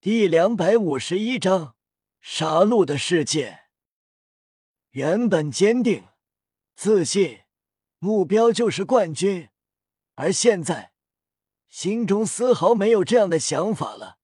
第两百五十一章杀戮的世界。原本坚定、自信，目标就是冠军，而现在心中丝毫没有这样的想法了，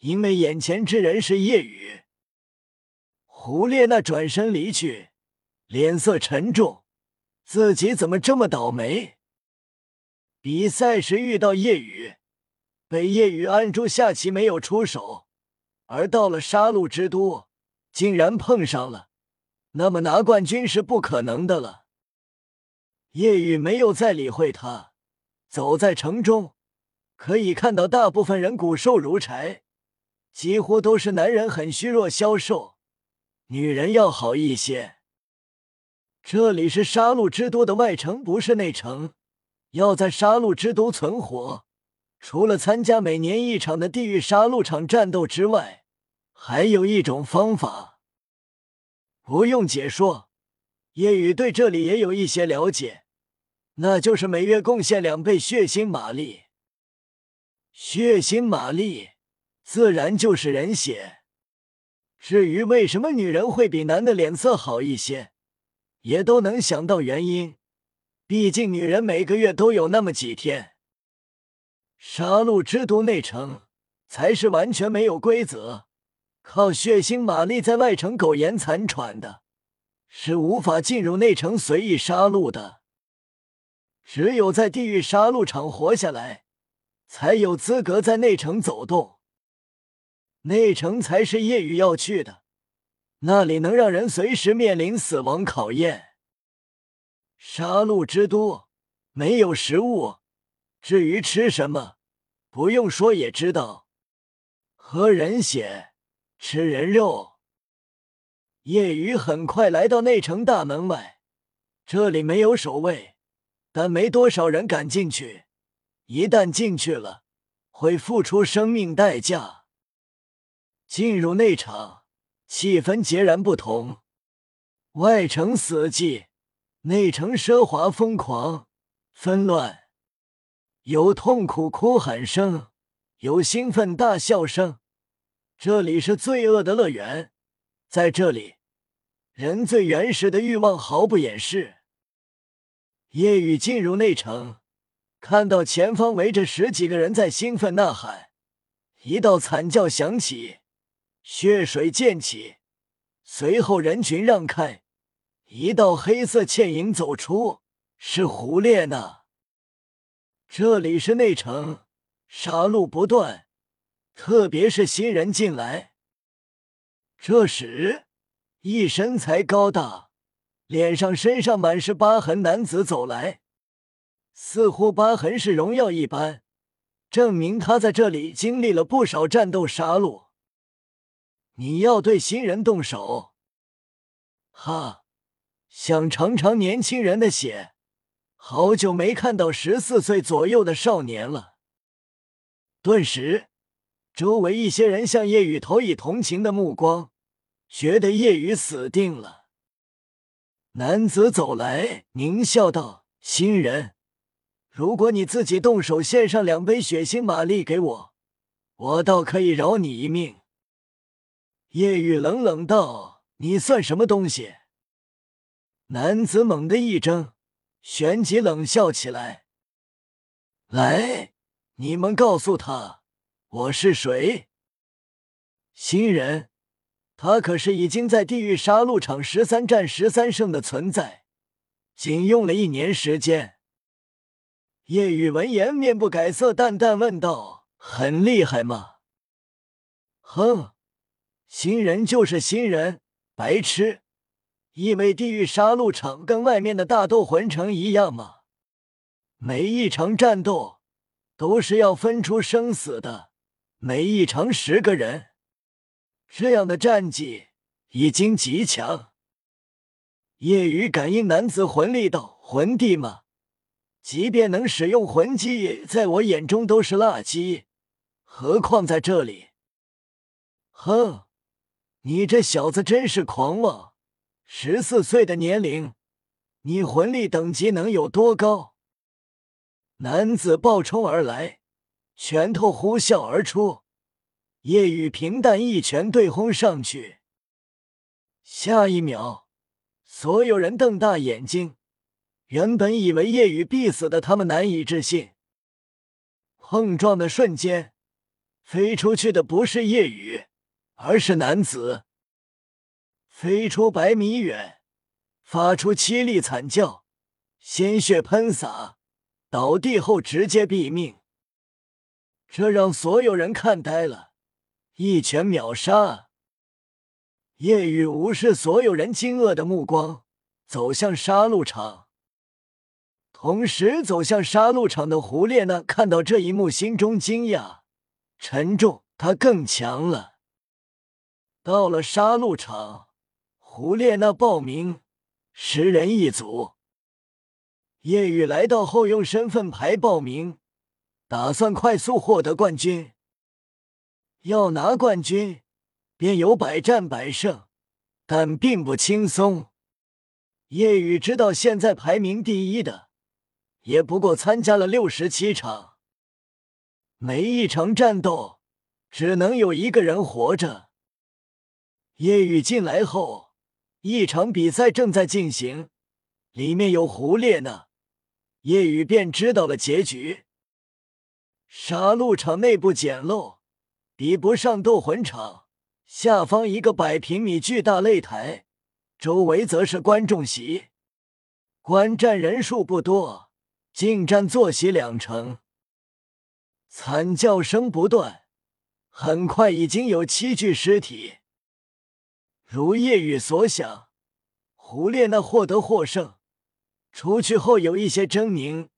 因为眼前之人是夜雨。胡列娜转身离去，脸色沉重，自己怎么这么倒霉？比赛时遇到夜雨。北叶雨按住下棋没有出手，而到了杀戮之都，竟然碰上了，那么拿冠军是不可能的了。叶雨没有再理会他，走在城中，可以看到大部分人骨瘦如柴，几乎都是男人很虚弱消瘦，女人要好一些。这里是杀戮之都的外城，不是内城，要在杀戮之都存活。除了参加每年一场的地狱杀戮场战斗之外，还有一种方法，不用解说。夜雨对这里也有一些了解，那就是每月贡献两倍血腥玛丽。血腥玛丽自然就是人血。至于为什么女人会比男的脸色好一些，也都能想到原因。毕竟女人每个月都有那么几天。杀戮之都内城才是完全没有规则，靠血腥玛丽在外城苟延残喘的，是无法进入内城随意杀戮的。只有在地狱杀戮场活下来，才有资格在内城走动。内城才是夜雨要去的，那里能让人随时面临死亡考验。杀戮之都没有食物。至于吃什么，不用说也知道，喝人血，吃人肉。夜雨很快来到内城大门外，这里没有守卫，但没多少人敢进去。一旦进去了，会付出生命代价。进入内场，气氛截然不同。外城死寂，内城奢华疯狂，纷乱。有痛苦哭喊声，有兴奋大笑声。这里是罪恶的乐园，在这里，人最原始的欲望毫不掩饰。夜雨进入内城，看到前方围着十几个人在兴奋呐喊，一道惨叫响起，血水溅起，随后人群让开，一道黑色倩影走出，是胡列娜。这里是内城，杀戮不断，特别是新人进来。这时，一身材高大、脸上身上满是疤痕男子走来，似乎疤痕是荣耀一般，证明他在这里经历了不少战斗杀戮。你要对新人动手？哈，想尝尝年轻人的血？好久没看到十四岁左右的少年了。顿时，周围一些人向叶雨投以同情的目光，觉得叶雨死定了。男子走来，狞笑道：“新人，如果你自己动手献上两杯血腥玛丽给我，我倒可以饶你一命。”叶雨冷冷道：“你算什么东西？”男子猛地一怔。旋即冷笑起来：“来，你们告诉他我是谁。”新人，他可是已经在地狱杀戮场十三战十三胜的存在，仅用了一年时间。叶雨闻言，面不改色，淡淡问道：“很厉害吗？”“哼，新人就是新人，白痴。”以为地狱杀戮场跟外面的大斗魂城一样吗？每一场战斗都是要分出生死的，每一场十个人，这样的战绩已经极强。夜雨感应男子魂力道：“魂帝吗？即便能使用魂技，在我眼中都是垃圾，何况在这里？”哼，你这小子真是狂妄！十四岁的年龄，你魂力等级能有多高？男子暴冲而来，拳头呼啸而出，夜雨平淡一拳对轰上去，下一秒，所有人瞪大眼睛。原本以为夜雨必死的他们难以置信。碰撞的瞬间，飞出去的不是夜雨，而是男子，飞出百米远，发出凄厉惨叫，鲜血喷洒，倒地后直接毙命。这让所有人看呆了，一拳秒杀！夜雨无视所有人惊愕的目光，走向杀戮场。同时走向杀戮场的胡列娜看到这一幕，心中惊讶、沉重。他更强了。到了杀戮场，胡列娜报名，十人一组。夜雨来到后用身份牌报名，打算快速获得冠军。要拿冠军，便有百战百胜，但并不轻松。夜雨知道，现在排名第一的。也不过参加了六十七场，每一场战斗只能有一个人活着。夜雨进来后，一场比赛正在进行，里面有胡列娜，叶雨便知道了结局。杀戮场内部简陋，比不上斗魂场。下方一个百平米巨大擂台，周围则是观众席，观战人数不多。近战坐席两成，惨叫声不断。很快已经有七具尸体。如夜雨所想，胡列娜获得获胜。出去后有一些狰狞、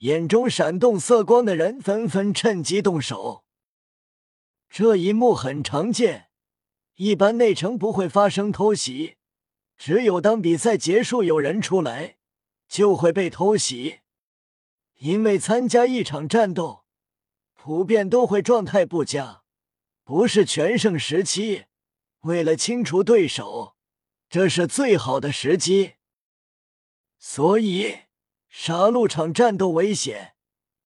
眼中闪动色光的人纷纷趁机动手。这一幕很常见，一般内城不会发生偷袭，只有当比赛结束有人出来，就会被偷袭。因为参加一场战斗，普遍都会状态不佳，不是全盛时期。为了清除对手，这是最好的时机。所以，杀戮场战斗危险，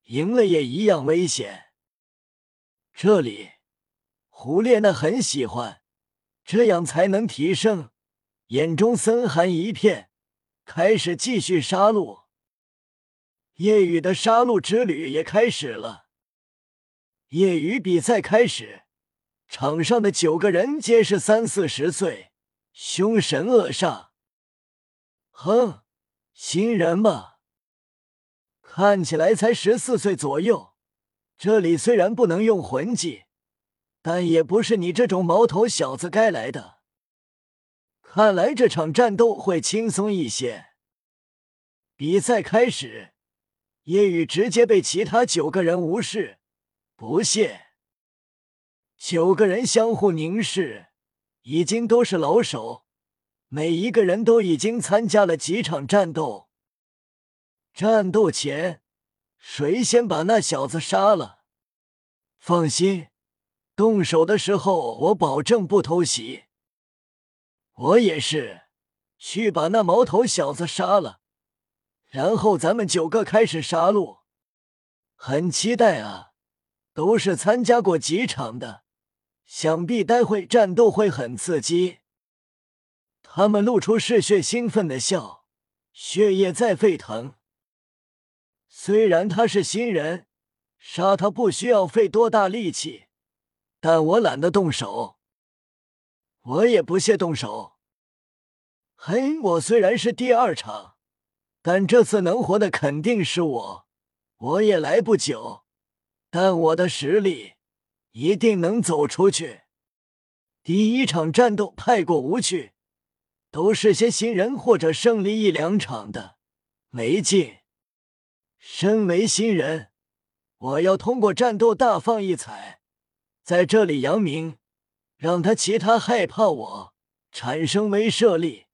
赢了也一样危险。这里，胡列娜很喜欢，这样才能提升。眼中森寒一片，开始继续杀戮。夜雨的杀戮之旅也开始了。夜雨比赛开始，场上的九个人皆是三四十岁，凶神恶煞。哼，新人嘛，看起来才十四岁左右。这里虽然不能用魂技，但也不是你这种毛头小子该来的。看来这场战斗会轻松一些。比赛开始。夜雨直接被其他九个人无视，不屑。九个人相互凝视，已经都是老手，每一个人都已经参加了几场战斗。战斗前，谁先把那小子杀了？放心，动手的时候我保证不偷袭。我也是，去把那毛头小子杀了。然后咱们九个开始杀戮，很期待啊！都是参加过几场的，想必待会战斗会很刺激。他们露出嗜血兴奋的笑，血液在沸腾。虽然他是新人，杀他不需要费多大力气，但我懒得动手，我也不屑动手。嘿，我虽然是第二场。但这次能活的肯定是我，我也来不久，但我的实力一定能走出去。第一场战斗太过无趣，都是些新人或者胜利一两场的，没劲。身为新人，我要通过战斗大放异彩，在这里扬名，让他其他害怕我，产生威慑力。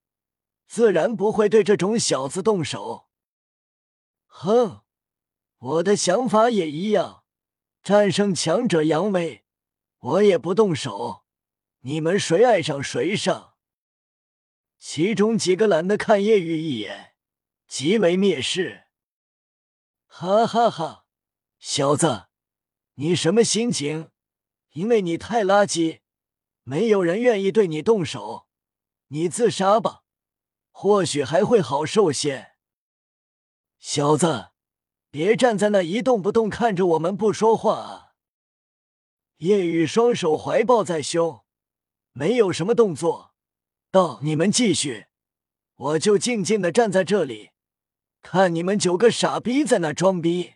自然不会对这种小子动手。哼，我的想法也一样，战胜强者扬威，我也不动手。你们谁爱上谁上。其中几个懒得看叶玉一眼，极为蔑视。哈哈哈，小子，你什么心情？因为你太垃圾，没有人愿意对你动手。你自杀吧，或许还会好受些。小子，别站在那一动不动看着我们不说话啊！叶雨双手怀抱在胸，没有什么动作，道：“你们继续，我就静静的站在这里，看你们九个傻逼在那装逼。”